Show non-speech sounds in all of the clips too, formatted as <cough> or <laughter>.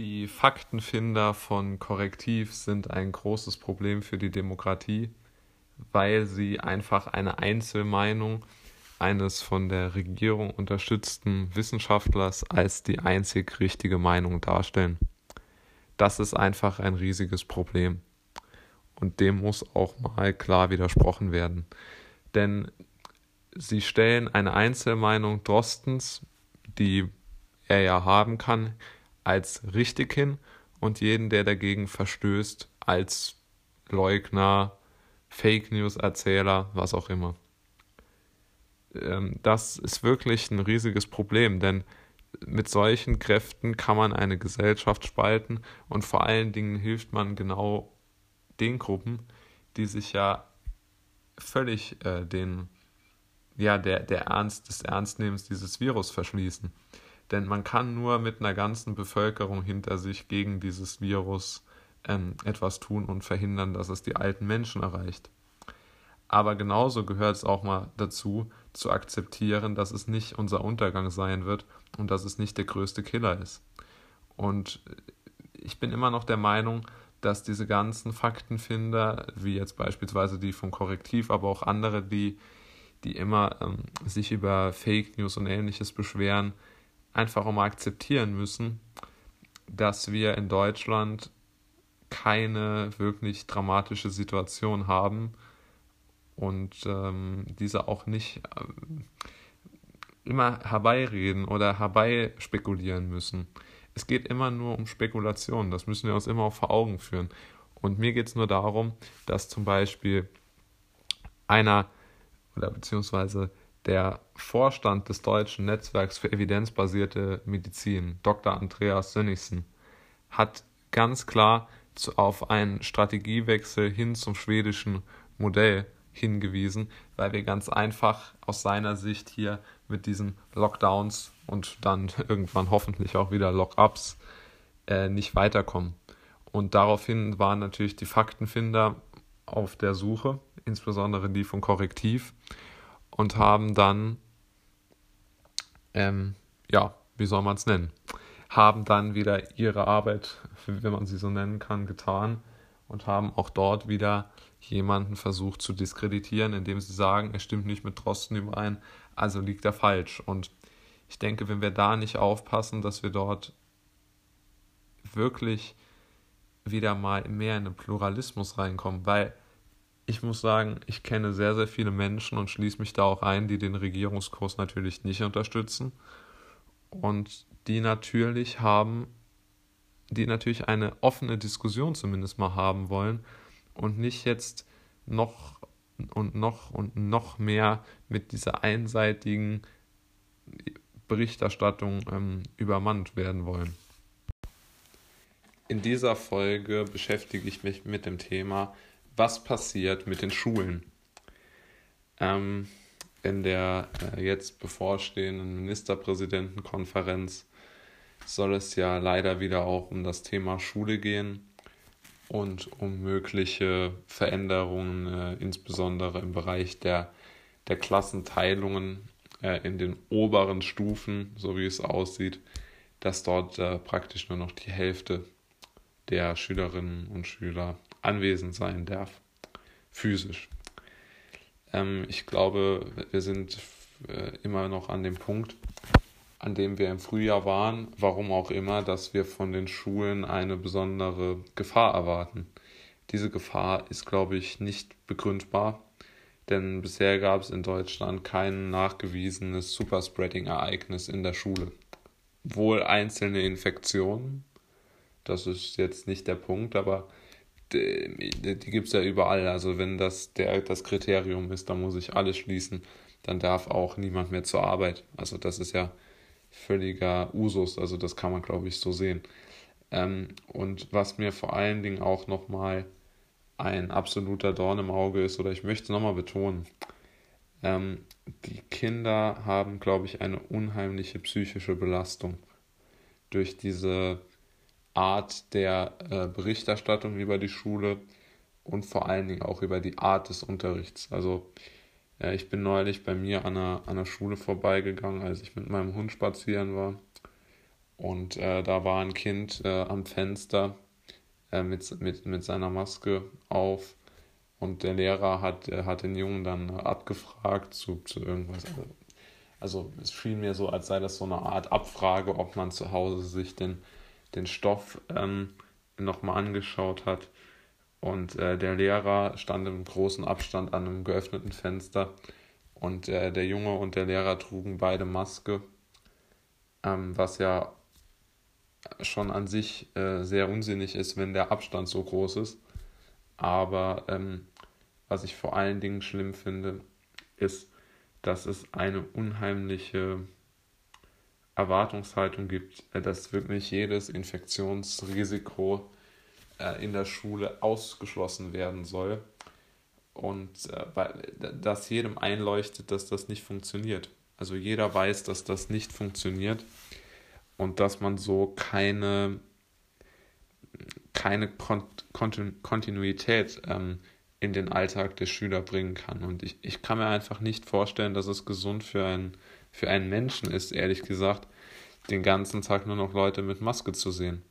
Die Faktenfinder von Korrektiv sind ein großes Problem für die Demokratie, weil sie einfach eine Einzelmeinung eines von der Regierung unterstützten Wissenschaftlers als die einzig richtige Meinung darstellen. Das ist einfach ein riesiges Problem. Und dem muss auch mal klar widersprochen werden. Denn sie stellen eine Einzelmeinung Drostens, die er ja haben kann, als richtig hin und jeden, der dagegen verstößt, als Leugner, Fake News Erzähler, was auch immer. Ähm, das ist wirklich ein riesiges Problem, denn mit solchen Kräften kann man eine Gesellschaft spalten und vor allen Dingen hilft man genau den Gruppen, die sich ja völlig äh, den, ja, der, der Ernst des Ernstnehmens dieses Virus verschließen. Denn man kann nur mit einer ganzen Bevölkerung hinter sich gegen dieses Virus ähm, etwas tun und verhindern, dass es die alten Menschen erreicht. Aber genauso gehört es auch mal dazu, zu akzeptieren, dass es nicht unser Untergang sein wird und dass es nicht der größte Killer ist. Und ich bin immer noch der Meinung, dass diese ganzen Faktenfinder, wie jetzt beispielsweise die vom Korrektiv, aber auch andere, die, die immer ähm, sich über Fake News und ähnliches beschweren, einfach auch mal akzeptieren müssen, dass wir in Deutschland keine wirklich dramatische Situation haben und ähm, diese auch nicht ähm, immer herbeireden oder herbeispekulieren müssen. Es geht immer nur um Spekulation, das müssen wir uns immer auch vor Augen führen. Und mir geht es nur darum, dass zum Beispiel einer oder beziehungsweise der Vorstand des deutschen Netzwerks für evidenzbasierte Medizin, Dr. Andreas Sönnigsen, hat ganz klar zu, auf einen Strategiewechsel hin zum schwedischen Modell hingewiesen, weil wir ganz einfach aus seiner Sicht hier mit diesen Lockdowns und dann <laughs> irgendwann hoffentlich auch wieder Lockups äh, nicht weiterkommen. Und daraufhin waren natürlich die Faktenfinder auf der Suche, insbesondere die von Korrektiv, und haben dann, ähm, ja, wie soll man es nennen, haben dann wieder ihre Arbeit, wenn man sie so nennen kann, getan und haben auch dort wieder jemanden versucht zu diskreditieren, indem sie sagen, er stimmt nicht mit Drosten überein, also liegt er falsch. Und ich denke, wenn wir da nicht aufpassen, dass wir dort wirklich wieder mal mehr in den Pluralismus reinkommen, weil ich muss sagen, ich kenne sehr, sehr viele Menschen und schließe mich da auch ein, die den Regierungskurs natürlich nicht unterstützen und die natürlich haben, die natürlich eine offene Diskussion zumindest mal haben wollen und nicht jetzt noch und noch und noch mehr mit dieser einseitigen Berichterstattung ähm, übermannt werden wollen. In dieser Folge beschäftige ich mich mit dem Thema, was passiert mit den Schulen. Ähm, in der äh, jetzt bevorstehenden Ministerpräsidentenkonferenz soll es ja leider wieder auch um das Thema Schule gehen und um mögliche Veränderungen, äh, insbesondere im Bereich der, der Klassenteilungen äh, in den oberen Stufen, so wie es aussieht, dass dort äh, praktisch nur noch die Hälfte der Schülerinnen und Schüler anwesend sein darf, physisch. Ähm, ich glaube, wir sind äh, immer noch an dem Punkt, an dem wir im Frühjahr waren, warum auch immer, dass wir von den Schulen eine besondere Gefahr erwarten. Diese Gefahr ist, glaube ich, nicht begründbar, denn bisher gab es in Deutschland kein nachgewiesenes Superspreading-Ereignis in der Schule. Wohl einzelne Infektionen, das ist jetzt nicht der Punkt, aber die, die gibt es ja überall. Also wenn das der, das Kriterium ist, dann muss ich alles schließen, dann darf auch niemand mehr zur Arbeit. Also das ist ja völliger Usus. Also das kann man, glaube ich, so sehen. Ähm, und was mir vor allen Dingen auch nochmal ein absoluter Dorn im Auge ist, oder ich möchte nochmal betonen, ähm, die Kinder haben, glaube ich, eine unheimliche psychische Belastung durch diese Art der äh, Berichterstattung über die Schule und vor allen Dingen auch über die Art des Unterrichts. Also ja, ich bin neulich bei mir an einer, an einer Schule vorbeigegangen, als ich mit meinem Hund spazieren war. Und äh, da war ein Kind äh, am Fenster äh, mit, mit, mit seiner Maske auf. Und der Lehrer hat, äh, hat den Jungen dann abgefragt zu, zu irgendwas. Also es schien mir so, als sei das so eine Art Abfrage, ob man zu Hause sich den, den Stoff ähm, nochmal angeschaut hat. Und äh, der Lehrer stand im großen Abstand an einem geöffneten Fenster. Und äh, der Junge und der Lehrer trugen beide Maske, ähm, was ja schon an sich äh, sehr unsinnig ist, wenn der Abstand so groß ist. Aber ähm, was ich vor allen Dingen schlimm finde, ist, dass es eine unheimliche Erwartungshaltung gibt, äh, dass wirklich jedes Infektionsrisiko äh, in der Schule ausgeschlossen werden soll und äh, dass jedem einleuchtet, dass das nicht funktioniert. Also jeder weiß, dass das nicht funktioniert und dass man so keine, keine Kont Kontinuität ähm, in den Alltag der Schüler bringen kann. Und ich, ich kann mir einfach nicht vorstellen, dass es gesund für einen, für einen Menschen ist, ehrlich gesagt, den ganzen Tag nur noch Leute mit Maske zu sehen.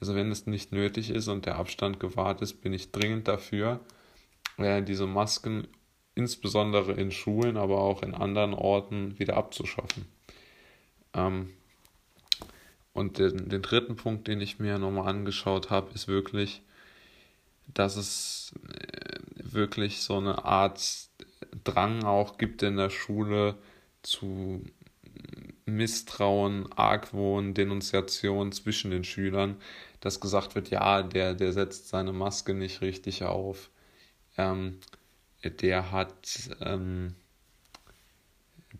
Also wenn es nicht nötig ist und der Abstand gewahrt ist, bin ich dringend dafür, äh, diese Masken insbesondere in Schulen, aber auch in anderen Orten wieder abzuschaffen. Ähm, und den, den dritten Punkt, den ich mir nochmal angeschaut habe, ist wirklich, dass es äh, wirklich so eine Art Drang auch gibt in der Schule zu Misstrauen, Argwohn, Denunziation zwischen den Schülern, dass gesagt wird, ja, der, der setzt seine Maske nicht richtig auf, ähm, der hat ähm,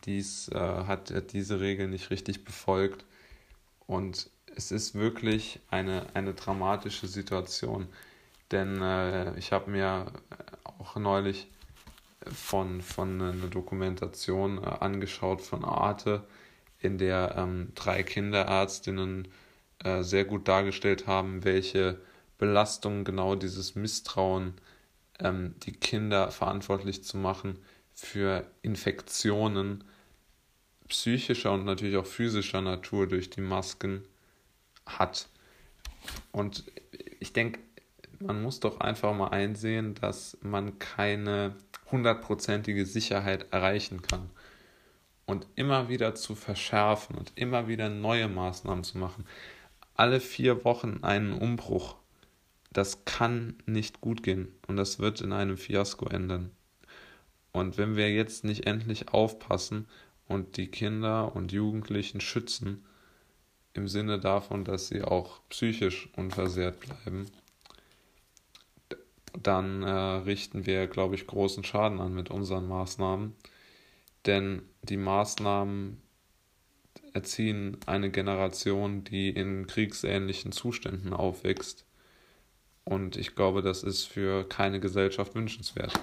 dies, äh, hat diese Regel nicht richtig befolgt. Und es ist wirklich eine, eine dramatische Situation. Denn äh, ich habe mir auch neulich von, von einer Dokumentation äh, angeschaut von Arte, in der ähm, drei Kinderärztinnen äh, sehr gut dargestellt haben, welche Belastung genau dieses Misstrauen, ähm, die Kinder verantwortlich zu machen für Infektionen, psychischer und natürlich auch physischer Natur durch die Masken hat. Und ich denke, man muss doch einfach mal einsehen, dass man keine hundertprozentige Sicherheit erreichen kann. Und immer wieder zu verschärfen und immer wieder neue Maßnahmen zu machen, alle vier Wochen einen Umbruch, das kann nicht gut gehen und das wird in einem Fiasko enden. Und wenn wir jetzt nicht endlich aufpassen und die Kinder und Jugendlichen schützen, im Sinne davon, dass sie auch psychisch unversehrt bleiben, dann äh, richten wir, glaube ich, großen Schaden an mit unseren Maßnahmen. Denn die Maßnahmen erziehen eine Generation, die in kriegsähnlichen Zuständen aufwächst. Und ich glaube, das ist für keine Gesellschaft wünschenswert.